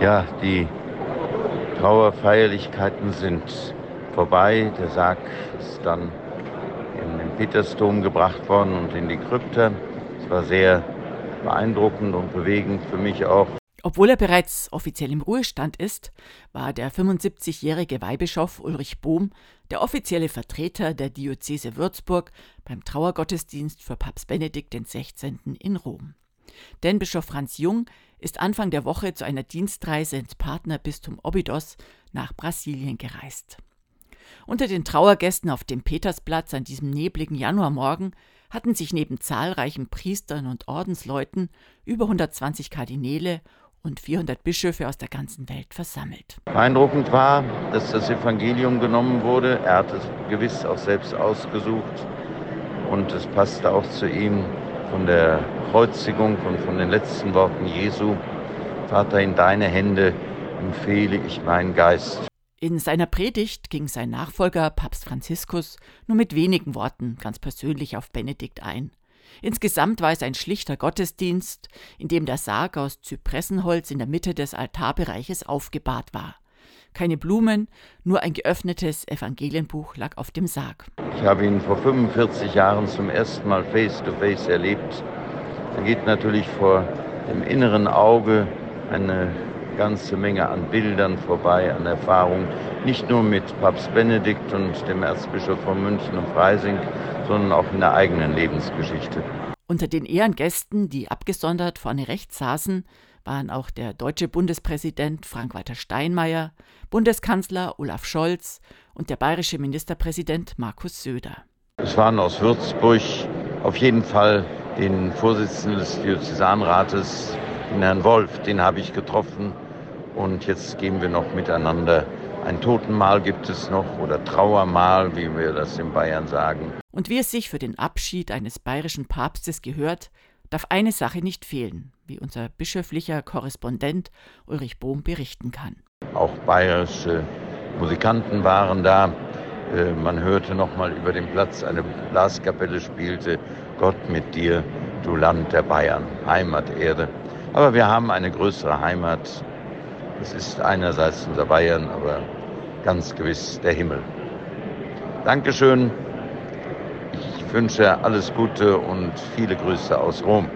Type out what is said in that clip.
Ja, die Trauerfeierlichkeiten sind vorbei. Der Sarg ist dann in den Petersdom gebracht worden und in die Krypta. Es war sehr beeindruckend und bewegend für mich auch. Obwohl er bereits offiziell im Ruhestand ist, war der 75-jährige Weihbischof Ulrich Bohm der offizielle Vertreter der Diözese Würzburg beim Trauergottesdienst für Papst Benedikt XVI. in Rom. Denn Bischof Franz Jung ist Anfang der Woche zu einer Dienstreise ins Partnerbistum Obidos nach Brasilien gereist. Unter den Trauergästen auf dem Petersplatz an diesem nebligen Januarmorgen hatten sich neben zahlreichen Priestern und Ordensleuten über 120 Kardinäle und 400 Bischöfe aus der ganzen Welt versammelt. Beeindruckend war, dass das Evangelium genommen wurde. Er hat es gewiss auch selbst ausgesucht und es passte auch zu ihm von der Kreuzigung und von den letzten Worten Jesu. Vater, in deine Hände empfehle ich meinen Geist. In seiner Predigt ging sein Nachfolger Papst Franziskus nur mit wenigen Worten ganz persönlich auf Benedikt ein. Insgesamt war es ein schlichter Gottesdienst, in dem der Sarg aus Zypressenholz in der Mitte des Altarbereiches aufgebahrt war. Keine Blumen, nur ein geöffnetes Evangelienbuch lag auf dem Sarg. Ich habe ihn vor 45 Jahren zum ersten Mal face to face erlebt. Da geht natürlich vor dem inneren Auge eine ganze Menge an Bildern vorbei, an Erfahrungen, nicht nur mit Papst Benedikt und dem Erzbischof von München und Freising, sondern auch in der eigenen Lebensgeschichte. Unter den Ehrengästen, die abgesondert vorne rechts saßen, waren auch der deutsche Bundespräsident Frank-Walter Steinmeier, Bundeskanzler Olaf Scholz und der bayerische Ministerpräsident Markus Söder. Es waren aus Würzburg auf jeden Fall den Vorsitzenden des Diözesanrates, den Herrn Wolf, den habe ich getroffen. Und jetzt gehen wir noch miteinander. Ein Totenmahl gibt es noch oder Trauermahl, wie wir das in Bayern sagen. Und wie es sich für den Abschied eines bayerischen Papstes gehört, darf eine Sache nicht fehlen, wie unser bischöflicher Korrespondent Ulrich Bohm berichten kann. Auch bayerische Musikanten waren da. Äh, man hörte noch mal über den Platz, eine Blaskapelle spielte Gott mit dir, du Land der Bayern, Heimaterde. Aber wir haben eine größere Heimat es ist einerseits unser Bayern, aber ganz gewiss der Himmel. Dankeschön. Ich wünsche alles Gute und viele Grüße aus Rom.